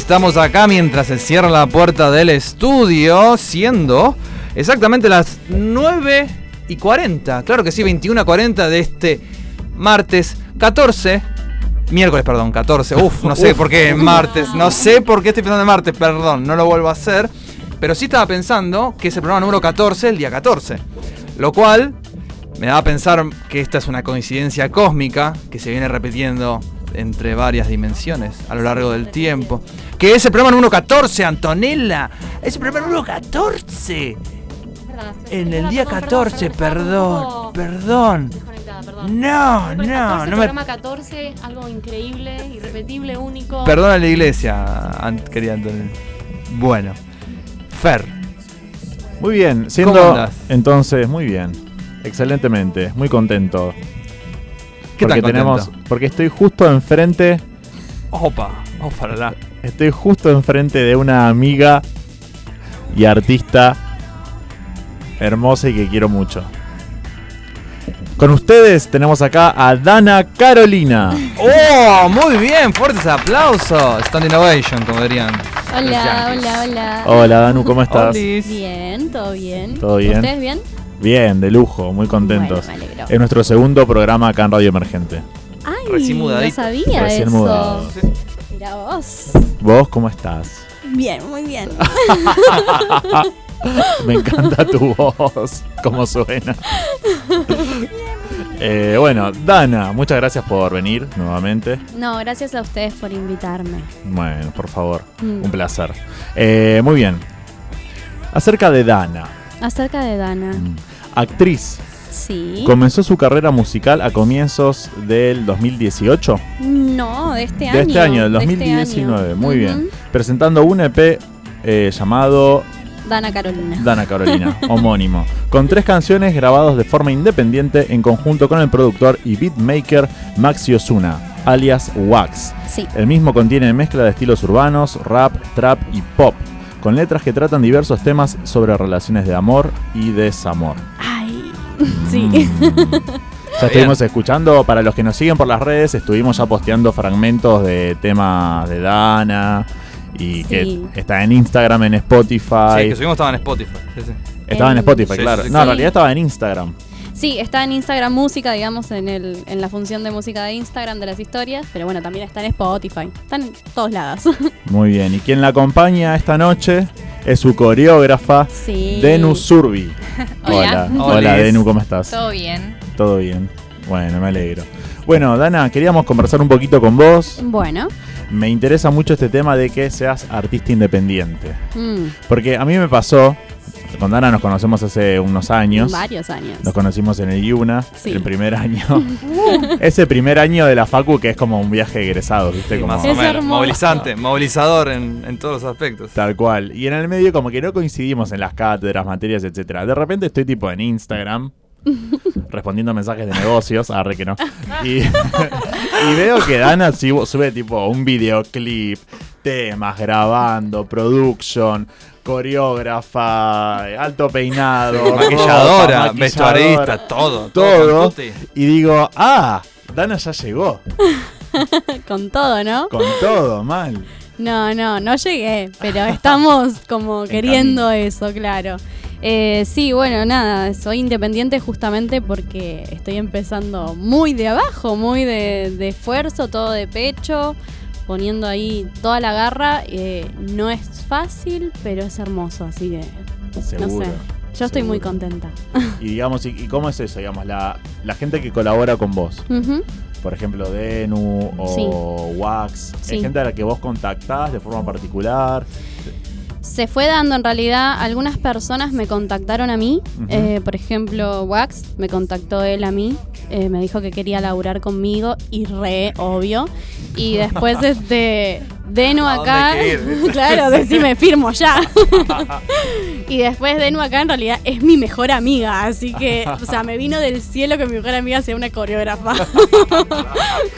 Estamos acá mientras se cierra la puerta del estudio, siendo exactamente las 9 y 40. Claro que sí, 21 a 40 de este martes 14. Miércoles, perdón, 14. Uf, no sé Uf. por qué martes. No sé por qué estoy pensando en martes, perdón, no lo vuelvo a hacer. Pero sí estaba pensando que es el programa número 14, el día 14. Lo cual me da a pensar que esta es una coincidencia cósmica que se viene repitiendo entre varias dimensiones a lo largo del tiempo. Que es el programa número 14, Antonella. Es el programa número 14. En el día 14, perdón, perdón. perdón. No, no, 14, no me- programa 14, algo increíble, irrepetible, único. Perdona la iglesia, querida Antonio. Bueno. Fer. Muy bien, ¿Cómo siendo entonces muy bien, excelentemente, muy contento. ¿Qué porque tan tenemos, porque estoy justo enfrente, Opa, allá. estoy justo enfrente de una amiga y artista hermosa y que quiero mucho. Con ustedes tenemos acá a Dana Carolina. ¡Oh! Muy bien, fuertes aplausos. Stand Innovation, como dirían. Hola, hola, hola. Hola Danu, ¿cómo estás? Olis. Bien, todo bien. ¿Todo bien? ¿Ustedes bien? Bien, de lujo, muy contentos. Bueno, me alegro. es nuestro segundo programa acá en Radio Emergente. Ay, Recién no mudadito. sabía Recién eso. mudado. Mira vos. ¿Vos cómo estás? Bien, muy bien. Me encanta tu voz, cómo suena. Eh, bueno, Dana, muchas gracias por venir nuevamente. No, gracias a ustedes por invitarme. Bueno, por favor, Mm. un placer. Eh, muy bien. Acerca de Dana, Acerca de Dana. Mm. actriz, Sí. comenzó su carrera musical a comienzos del 2018. No, de este año. De este año, del de este 2019, año. muy bien. Presentando un EP eh, llamado Dana Carolina. Dana Carolina, homónimo, con tres canciones grabados de forma independiente en conjunto con el productor y beatmaker Maxi Osuna, alias Wax. Sí. El mismo contiene mezcla de estilos urbanos, rap, trap y pop, con letras que tratan diversos temas sobre relaciones de amor y desamor. Ay. Sí. Mm. Ya estuvimos escuchando, para los que nos siguen por las redes, estuvimos ya posteando fragmentos de temas de Dana y Sí. que está en Instagram, en Spotify. Sí, que subimos estaba en Spotify. Sí, sí. Estaba en En- Spotify, Sí, claro. sí, sí, no, en realidad estaba en Instagram. Sí, está en Instagram Música, digamos, en, el, en la función de música de Instagram de las historias, pero bueno, también está en Spotify. Están en todos lados. Muy bien. Y quien la acompaña esta noche es su coreógrafa, sí. Denu Surbi. Hola. Hola, Hola. Hola, Denu, ¿cómo estás? Todo bien. Todo bien. Bueno, me alegro. Bueno, Dana, queríamos conversar un poquito con vos. Bueno. Me interesa mucho este tema de que seas artista independiente. mm, Porque a mí me pasó, con Dana nos conocemos hace unos años. varios años. Nos conocimos en el IUNA, Sí. el primer año. Ese primer año de la Facu que es como un viaje de egresados, ¿viste? Sí, Como, más o menos. Movilizante, movilizador en, en todos los aspectos. Tal cual. Y en el medio como que no coincidimos en las cátedras, materias, etcétera. De repente estoy tipo en Instagram respondiendo mensajes de negocios, arre que no. Y, y veo que Dana sube, sube tipo un videoclip, temas, grabando, production, coreógrafa, alto peinado, Maquilladora, ropa, vestuarista, todo. todo. Y digo, ah, Dana ya llegó. Con todo, ¿no? Con todo, mal. No, no, no llegué, pero estamos como En queriendo eso, claro. Eh, sí, bueno, nada, soy independiente justamente porque estoy empezando muy de abajo, muy de, de esfuerzo, todo de pecho, poniendo ahí toda la garra. eh, no es fácil, pero es hermoso, así que Seguro. no sé. Yo estoy muy contenta. Y digamos, ¿y, y cómo es eso? Digamos, la, la gente que colabora con vos. Por ejemplo, Denu o Wax. Sí. ¿Es gente a la que vos contactás de forma particular? Se fue dando en realidad, algunas personas me contactaron a mí, eh, por ejemplo Wax, me contactó él a mí, eh, me dijo que quería laburar conmigo y re, obvio. Y después este, Denu ¿A dónde acá, claro, decime, firmo ya. y después Denu acá en realidad es mi mejor amiga, así que, o sea, me vino del cielo que mi mejor amiga sea una coreógrafa.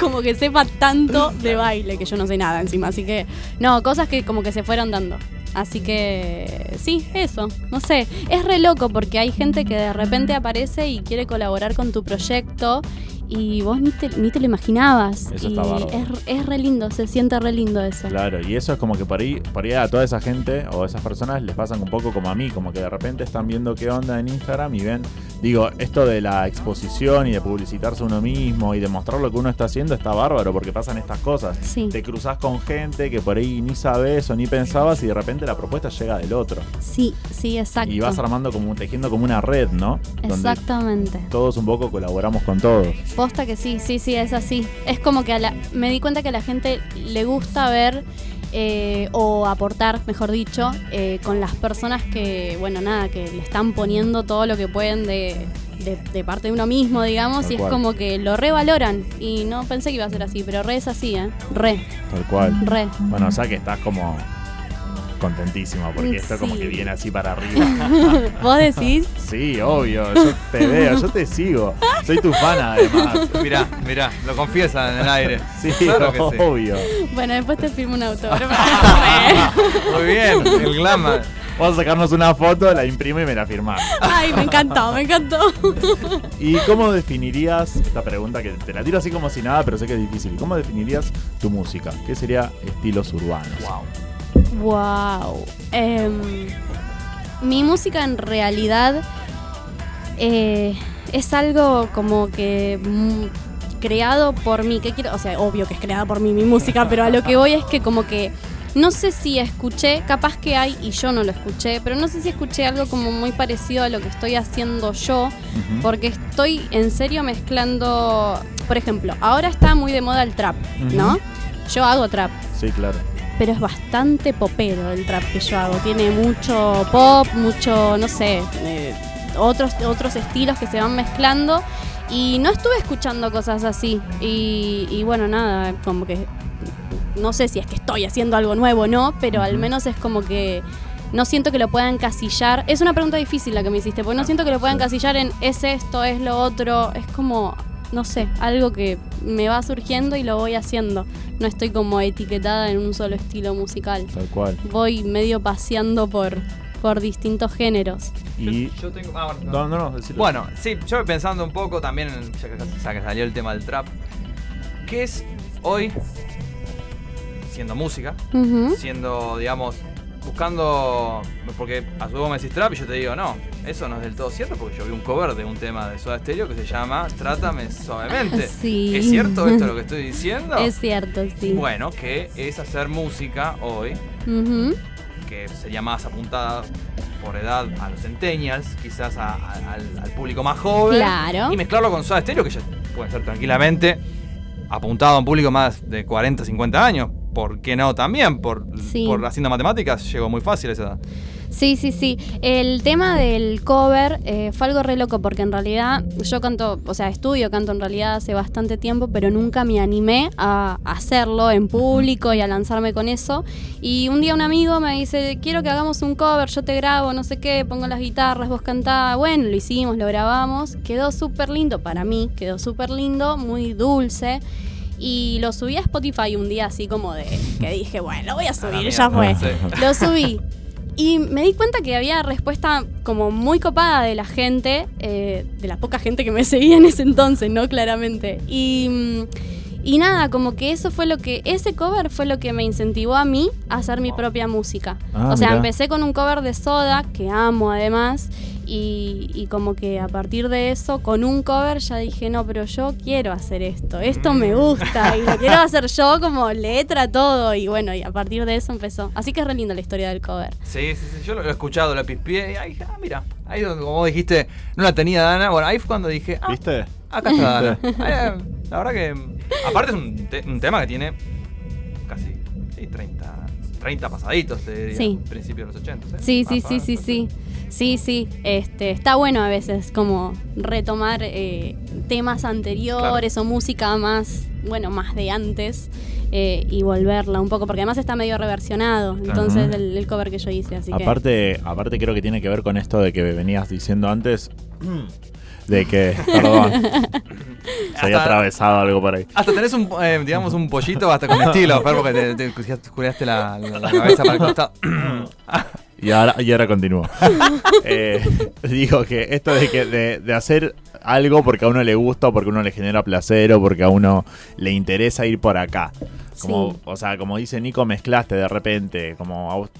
como que sepa tanto de baile, que yo no sé nada encima, así que, no, cosas que como que se fueron dando. Así que sí, eso. No sé, es re loco porque hay gente que de repente aparece y quiere colaborar con tu proyecto y vos ni te, ni te lo imaginabas. Eso y está es, es re lindo, se siente re lindo eso. Claro, y eso es como que por ahí, por ahí a toda esa gente o esas personas les pasan un poco como a mí, como que de repente están viendo qué onda en Instagram y ven, digo, esto de la exposición y de publicitarse uno mismo y de mostrar lo que uno está haciendo está bárbaro porque pasan estas cosas. Sí, Te cruzas con gente que por ahí ni sabes o ni pensabas y de repente la propuesta llega del otro. sí, sí, exacto. Y vas armando como, tejiendo como una red, ¿no? Donde Exactamente. todos un poco colaboramos con todos. Posta que sí, sí, sí, es así. Es como que a la, me di cuenta que a la gente le gusta ver eh, o aportar, mejor dicho, eh, con las personas que, bueno, nada, que le están poniendo todo lo que pueden de, de, de parte de uno mismo, digamos, Tal y es como que lo revaloran. Y no pensé que iba a ser así, pero re es así, ¿eh? Re, Tal cual. re. Bueno, o sea que estás como contentísima porque esto como que viene así para arriba. ¿Vos decís? Sí, obvio, yo te veo, yo te sigo. Soy tu fan además. Mirá, mirá, lo confiesa en el aire. Sí, claro que sí. obvio. Bueno, después te firmo un autógrafo. Muy bien, el glamour. Vamos a sacarnos una foto, la imprimo y me la firmás. Ay, me encantó, me encantó. ¿Y cómo definirías esta pregunta que te la tiro así como si nada, pero sé que es difícil? ¿Cómo definirías tu música? ¿Qué sería estilos urbanos? Wow. Wow. Em, mi música en realidad eh, es algo como que mm, creado por mí. ¿Qué quiero? O sea, obvio que es creada por mí mi música, pero a lo que voy es que como que no sé si escuché, capaz que hay y yo no lo escuché, pero no sé si escuché algo como muy parecido a lo que estoy haciendo yo, porque estoy en serio mezclando, por ejemplo, ahora está muy de moda el trap, ¿no? Yo hago trap Sí, claro. Pero es bastante popero el trap que yo hago. Tiene mucho pop, mucho, no sé, eh, otros, otros estilos que se van mezclando. Y no estuve escuchando cosas así. Y, y bueno, nada, como que no sé si es que estoy haciendo algo nuevo o no, pero al menos es como que no siento que lo pueda encasillar. Es una pregunta difícil la que me hiciste, porque no siento que lo pueda encasillar en es esto, es lo otro. Es como, no sé, algo que me va surgiendo y lo voy haciendo. No estoy como etiquetada en un solo estilo musical. Tal cual. Voy medio paseando por, por distintos géneros. Y. Yo, yo tengo. ah, bueno, No, no, no. Bueno, sí, yo pensando un poco también, en- ya que, ya que salió el tema del trap, ¿qué es hoy, siendo música, siendo, digamos, buscando, porque a su vez me decís trap y yo te digo, no, eso no es del todo cierto porque yo vi un cover de un tema de Soda Stereo que se llama Trátame suavemente. Sí. ¿Es cierto esto lo que estoy diciendo? Es cierto, sí. Bueno, que es hacer música hoy Ujú. que sería más apuntada por edad a los centennials, quizás a- a- al, al público más joven. Claro. Y mezclarlo con Soda Stereo, que ya puede ser tranquilamente apuntado a un público más de 40, 50 años. ¿Por qué no también? Por, Sí. por haciendo matemáticas llegó muy fácil a esa edad. Sí, sí, sí. El tema del cover eh, fue algo re loco porque en realidad yo canto, o sea, estudio canto en realidad hace bastante tiempo, pero nunca me animé a hacerlo en público y a lanzarme con eso. Y un día un amigo me dice, quiero que hagamos un cover, yo te grabo, no sé qué, pongo las guitarras, vos cantás. Bueno, lo hicimos, lo grabamos, quedó súper lindo para mí, quedó súper lindo, muy dulce. Y lo subí a Spotify un día así como de que dije, bueno, lo voy a subir, ya fue. Sí. Lo subí. Y me di cuenta que había respuesta como muy copada de la gente, eh, de la poca gente que me seguía en ese entonces, ¿no? Claramente. Y, mm, y nada, como que eso fue lo que, ese cover fue lo que me incentivó a mí a hacer mi propia música. Ah, o sea, mirá. empecé con un cover de Soda, que amo además, y, y como que a partir de eso, con un cover ya dije, no, pero yo quiero hacer esto, esto me gusta, y lo quiero hacer yo como letra, todo, y bueno, y a partir de eso empezó. Así que es re linda la historia del cover. Sí, sí, sí, yo lo he escuchado, lo pispié y ahí dije, ah, mira, ahí donde, como vos dijiste, no la tenía Dana. Bueno, ahí fue cuando dije, ah, ¿Viste? acá está Dana. Ahí, la verdad que, aparte es un, te- un tema que tiene casi sí, 30, 30 pasaditos, te diría, Sí. principios de los 80. Sí, sí, Más sí, menos, sí, sí. Sí, sí. Este, está bueno a veces como retomar eh, temas anteriores o música más, bueno, más de antes eh, y volverla un poco, porque además está medio reversionado. Entonces, el, el cover que yo hice, así que. Aparte, aparte creo que tiene que ver con esto de que venías diciendo antes. De que, perdón, se había Hasta- atravesado algo por ahí. Hasta tenés un, eh, digamos, un pollito hasta con estilo, Fer, porque te, te curiaste la, la- la cabeza para el costado. Y ahora, y ahora continúo. Eh, digo que esto de que de, de hacer algo porque a uno le gusta o porque a uno le genera placer o porque a uno le interesa ir por acá. Como, Sí. O sea, como dice Nico, mezclaste de repente, como a vos-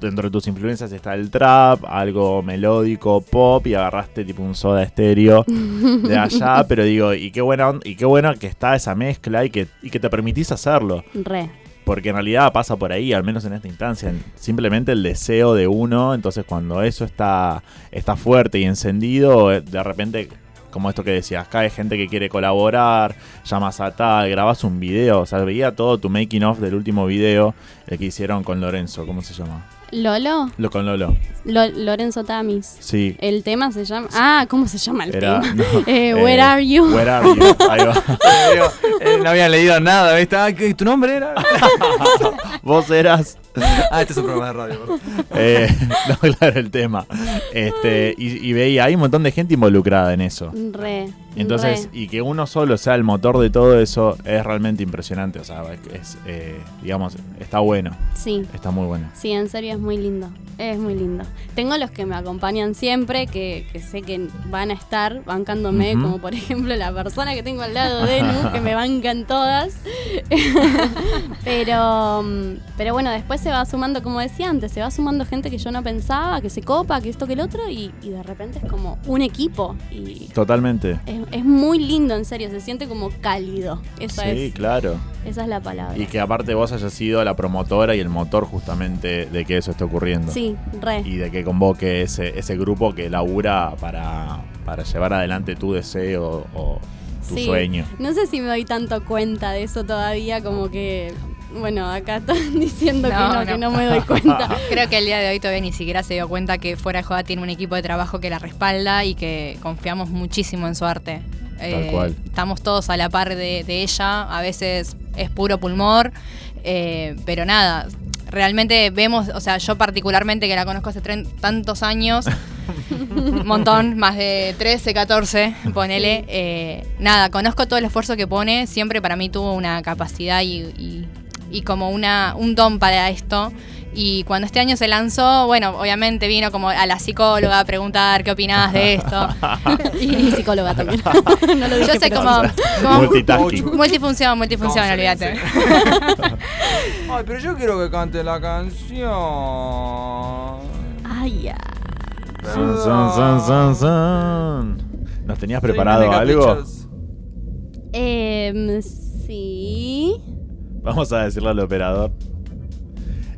dentro de tus influencias está el trap, algo melódico, pop y agarraste tipo un soda estéreo de allá, pero digo, y qué buena y qué bueno que está esa mezcla y que, y que te permitís hacerlo. Re. Porque en realidad pasa por ahí, al menos en esta instancia, en- simplemente el deseo de uno, entonces cuando eso está, está fuerte y encendido, eh, de repente como esto que decías, acá hay gente que quiere colaborar, llamas a tal, grabas un video, o sea, veía todo tu making of del último video, el que hicieron con Lorenzo, ¿cómo se llama? Lolo, Lo con Lolo. Lo- Lorenzo Tamis. Sí. El tema se llama. Ah, ¿cómo se llama el Era, tema? no, Eh, eh, Where are you? Where are you? Ahí va. Digo, eh, no había leído nada, ¿viste? Ah, ¿qué- ¿Tu nombre era? Vos eras. Ah, este es un programa de radio. Eh, no, claro, el tema. Este, y, y veía, hay un montón de gente involucrada en eso. Re. Entonces, re. y que uno solo sea el motor de todo eso es realmente impresionante. O sea, es, eh, digamos, está bueno. Sí. Está muy bueno. Sí, en serio es muy lindo. Es muy lindo. Tengo los que me acompañan siempre, que, que sé que van a estar bancándome, como por ejemplo la persona que tengo al lado de Nu, que me bancan todas. pero, mm, pero bueno, después se va sumando, como decía antes, se va sumando gente que yo no pensaba, que se copa, que esto, que el otro, y, y de repente es como un equipo. Y Totalmente. es, es muy lindo, en serio, se siente como cálido. Esa, Sí, es, claro. esa es la palabra. Y que aparte vos hayas sido la promotora y el motor justamente de que eso esté ocurriendo. Sí, re. Y de que convoque ese, ese grupo que labura para, para llevar adelante tu deseo o tu Sí. sueño. No sé si me doy tanto cuenta de eso todavía, como que, bueno, acá están diciendo que, no, que no me doy cuenta. Creo que el día de hoy todavía ni siquiera se dio cuenta que Fuera de Joda tiene un equipo de trabajo que la respalda y que confiamos muchísimo en su arte. Eh, cual. Estamos todos a la par de, de ella, a veces es puro pulmor, eh, pero nada, realmente vemos, o sea, yo particularmente que la conozco hace tantos años, un montón, más de 13, 14, ponele. eh, nada, conozco todo el esfuerzo que pone. Siempre para mí tuvo una capacidad y, y- y como una, un don para esto. Y cuando este año se lanzó, bueno, obviamente vino como a la psicóloga a preguntar qué opinás de esto. Y psicóloga también. no lo dije, Yo sé como, como- Multitasking. multifunción, multifunción, ¿Cómo se olvídate. Ay, pero yo quiero que cante la canción. Ay, ya. Zun, zun, zun, zun. ¿Nos tenías preparado algo? Em, sí. Vamos a decirle al operador.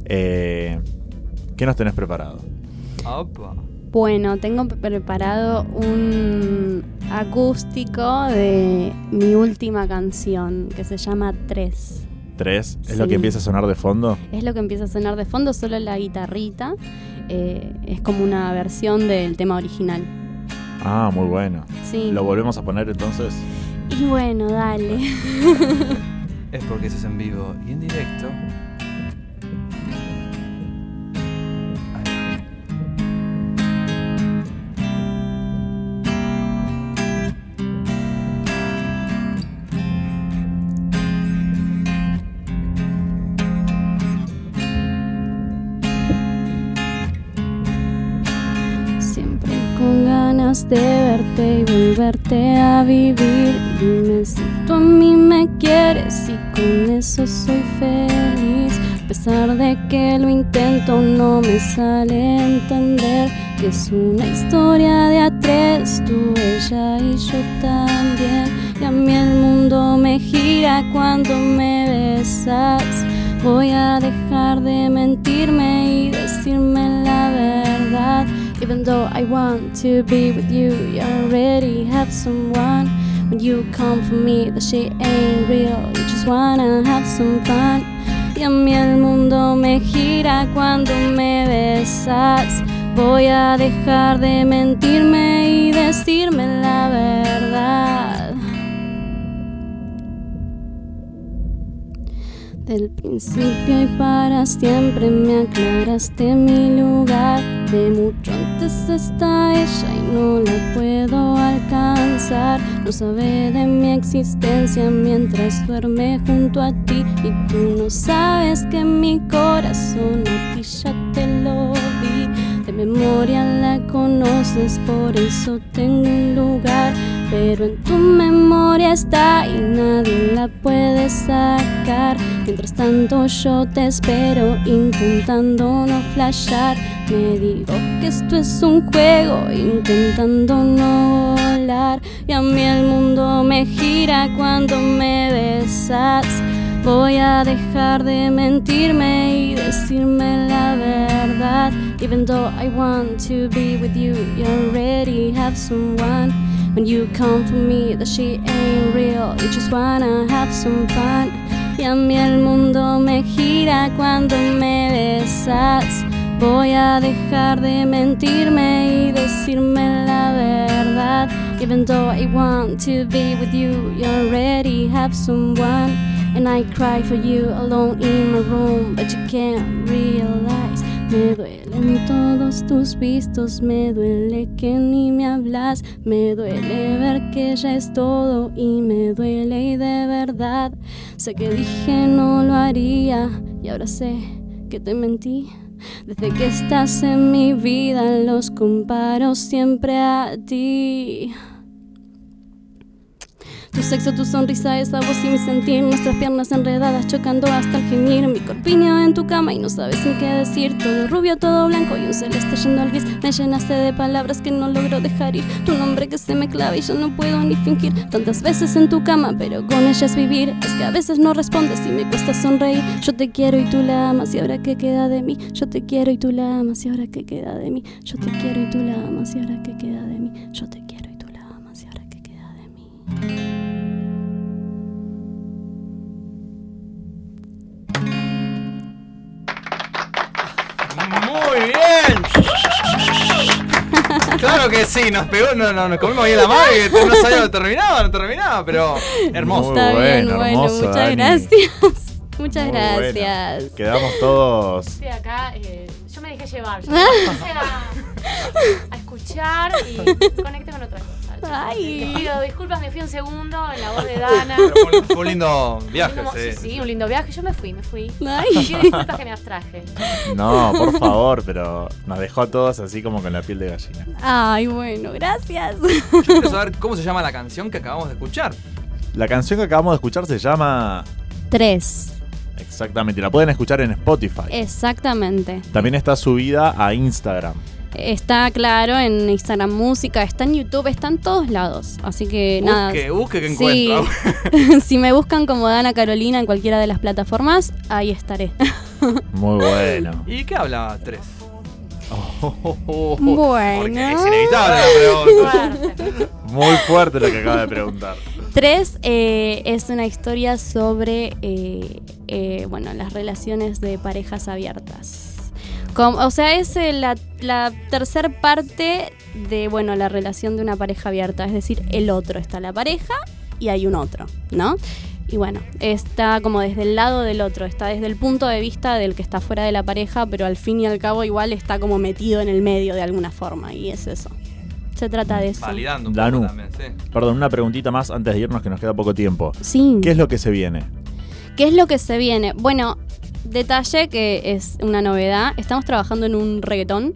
Eh, ¿Qué nos tenés preparado? Opa. Bueno, tengo preparado un acústico de mi última canción que se llama Tres. ¿Tres? ¿Es lo que empieza a sonar de fondo? Es lo que empieza a sonar de fondo, solo la guitarrita. Eh, es como una versión del tema original. Ah, muy bueno. Sí. ¿Lo volvemos a poner entonces? Y bueno, dale. Es porque eso es en vivo y en directo. De verte y volverte a vivir. Dime si tú a mí me quieres y con eso soy feliz. A pesar de que lo intento, no me sale entender que es una historia de a tres, tú, ella y yo también. Y a mí el mundo me gira cuando me besas. Voy a dejar de mentirme y decirme la verdad. Even though I want to be with you, you already have someone. When you come for me, the shit ain't real. You just wanna have some fun. Y a mí el mundo me gira cuando me besas. Voy a dejar de mentirme y decirme la verdad. Del principio y para siempre me aclaraste mi lugar. De mucho antes está ella y no la puedo alcanzar. No sabe de mi existencia mientras duerme junto a ti. Y tú no sabes que mi corazón a ti ya te lo di. De memoria la conoces, por eso tengo un lugar. Pero en tu memoria está y nadie la puede sacar. Mientras tanto yo te espero intentando no flashear. Me digo que esto es un juego intentando no volar. Y a mí el mundo me gira cuando me besas. Voy a dejar de mentirme y decirme la verdad. Even though I want to be with you, you already have someone. When you come for me that she ain't real. You just wanna have some fun. Y a mí el mundo me gira cuando me besas. Voy a dejar de mentirme y decirme la verdad. Even though I want to be with you, you already have someone. And I cry for you alone in my room, but you can't realize. Me duelen todos tus vistos, me duele que ni me hablas, me duele ver que ya es todo y me duele y de verdad. Sé que dije no lo haría y ahora sé que te mentí. Desde que estás en mi vida los comparo siempre a ti. Tu sexo, tu sonrisa, esa voz y mi sentir. Nuestras piernas enredadas chocando hasta el gemir. Mi corpiño en tu cama y no sabes ni qué decir. Todo rubio, todo blanco y un celeste yendo al gris. Me llenaste de palabras que no logro dejar ir. Tu nombre que se me clava y yo no puedo ni fingir. Tantas veces en tu cama, pero con ella es vivir. Es que a veces no respondes y me cuesta sonreír. Yo te quiero y tú la amas y ahora qué queda de mí. Yo te quiero y tú la amas y ahora qué queda de mí. Yo te quiero y tú la amas y ahora qué queda de mí. Yo te quiero y tú la amas y ahora qué queda de mí Que sí, nos pegó, no, no, nos comimos ahí la mano y no sabíamos terminaba, no terminaba, pero hermoso. Muy Está bien, bueno, hermoso, muchas Dani. gracias. Muchas Muy gracias. bueno. Quedamos todos. Estoy acá, eh, yo me dejé llevar. Yo empecé a, a escuchar y conecté con otra cosa. Ay. Te pido disculpas, me fui un segundo en la voz de Dana. Pero fue, fue un lindo viaje, Lindo sí. sí, sí, un lindo viaje. Yo me fui, me fui. Ay. Pido disculpas que me abstraje. No, por favor, pero nos dejó a todos así como con la piel de gallina. Ay, bueno, gracias. Yo quiero saber cómo se llama la canción que acabamos de escuchar. La canción que acabamos de escuchar se llama. Tres. Exactamente, la pueden escuchar en Spotify. Exactamente. También está subida a Instagram. Está claro en Instagram Música, está en YouTube, está en todos lados. Así que nada. Busque, busque que Sí. encuentra. si me buscan como Dana Carolina en cualquiera de las plataformas, ahí estaré. Muy bueno. ¿Y qué habla tres? Bueno. Porque es inevitable la pregunta. Muy fuerte lo que acaba de preguntar. Tres eh, es una historia sobre eh, eh, bueno, las relaciones de parejas abiertas. Como- o sea, es eh, la, la tercer parte de bueno, la relación de una pareja abierta. Es decir, el otro está la pareja y hay un otro, ¿no? Y bueno, está como desde el lado del otro, está desde el punto de vista del que está fuera de la pareja, pero al fin y al cabo igual está como metido en el medio de alguna forma. Y es eso. Se trata de eso. Validando un Danu. poco también, sí. Perdón, una preguntita más antes de irnos que nos queda poco tiempo. Sí. ¿Qué es lo que se viene? ¿Qué es lo que se viene? Bueno, detalle que es una novedad. Estamos trabajando en un reggaetón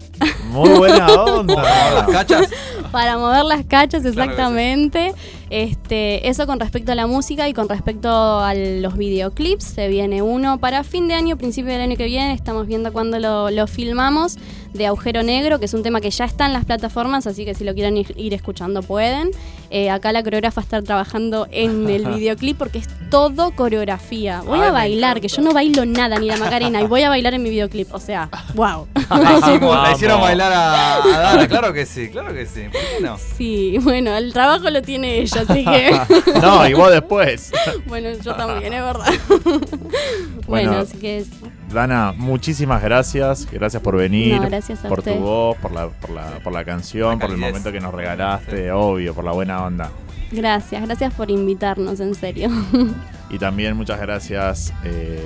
Muy buena onda. Las cachas. para mover las cachas, sí. Este, eso con respecto a la música y con respecto a los videoclips. Se viene uno para fin de año, principio del año que viene. Estamos viendo cuándo lo, lo filmamos. De Agujero Negro, que es un tema que ya está en las plataformas, así que si lo quieren ir, ir escuchando pueden. Eh, acá la coreógrafa está trabajando en el videoclip porque es todo coreografía. Voy Ay, a bailar, que yo no bailo nada, ni la Macarena, y voy a bailar en mi videoclip. O sea, wow. La hicimos- la Vamos. hicieron bailar a, a Dana, claro que sí, claro que sí. ¿Por qué no? Sí, bueno, el trabajo lo tiene ella, así que. No, y vos después. bueno, yo también, es verdad. bueno, Bueno. así que es. Dana, muchísimas gracias. Gracias por venir. No, gracias a por usted. tu voz, por la, por la, por la canción, La por el momento que nos regalaste, obvio, por la buena onda. Gracias, gracias por invitarnos, en serio. Y también muchas gracias. eh,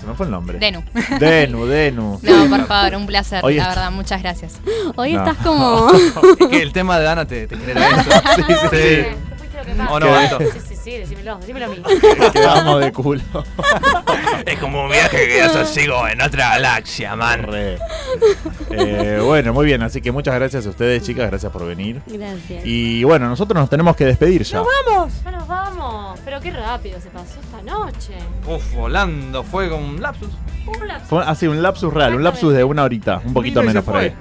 se me fue el nombre. Denu. Denu, Denu. No, por favor, un placer, Hoy la verdad, muchas gracias. Hoy No. estás como. Es que el tema de Dana te, te genera eso. Sí, sí, sí. Te fuiste lo que pasa. ¿O no. Sí, sí, sí, decímelo, decímelo a mí. Quedamos de culo. Es como un viaje que yo sigo en otra galaxia, man. Eh, bueno, muy bien. Así que muchas gracias a ustedes, chicas. Gracias por venir. Gracias. Y bueno, nosotros nos tenemos que despedir ya. ¡Vamos! Ya nos vamos. Pero qué rápido se pasó esta noche. Uf, volando, fue con un lapsus. Un lapso. Fue así, un lapsus real, un lapsus de una horita, un poquito menos por ahí.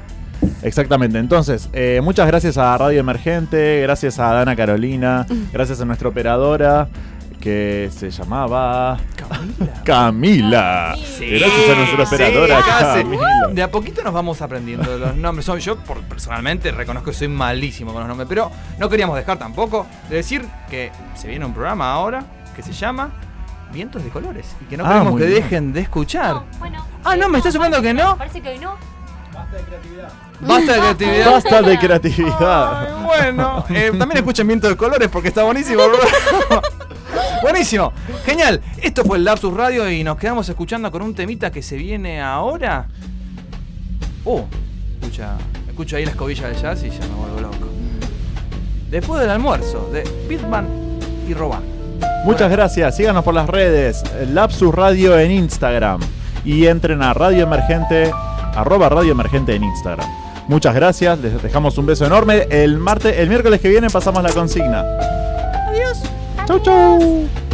Exactamente, entonces, eh, muchas gracias a Radio Emergente, gracias a Dana Carolina, gracias a nuestra operadora, que se llamaba Camila. Camila. Sí, Gracias a nuestra operadora casi. Camila. De a poquito nos vamos aprendiendo los nombres. Soy yo, por, personalmente, reconozco que soy malísimo con los nombres, pero no queríamos dejar tampoco de decir que se viene un programa ahora que se llama Vientos de Colores y que no Ah, queremos que bien. dejen de escuchar. Bueno. Ah, no, me estás sumando que no. Parece que no. Basta de creatividad. Basta de creatividad. Ay, bueno, eh, también escuchen Viento de Colores porque está buenísimo. buenísimo, genial. Esto fue el Lapsus Radio y nos quedamos escuchando con un temita que se viene ahora. Oh, escucha, escucho ahí la escobilla de jazz y ya me vuelvo loco. Después del almuerzo de Bitman y Robán. Muchas gracias. Síganos por las redes. Lapsus Radio en Instagram. Y entren a Radio Emergente, arroba Radio Emergente en Instagram. Muchas gracias. Les dejamos un beso enorme. El martes, el miércoles que viene pasamos la consigna. Adiós. Chau, chau.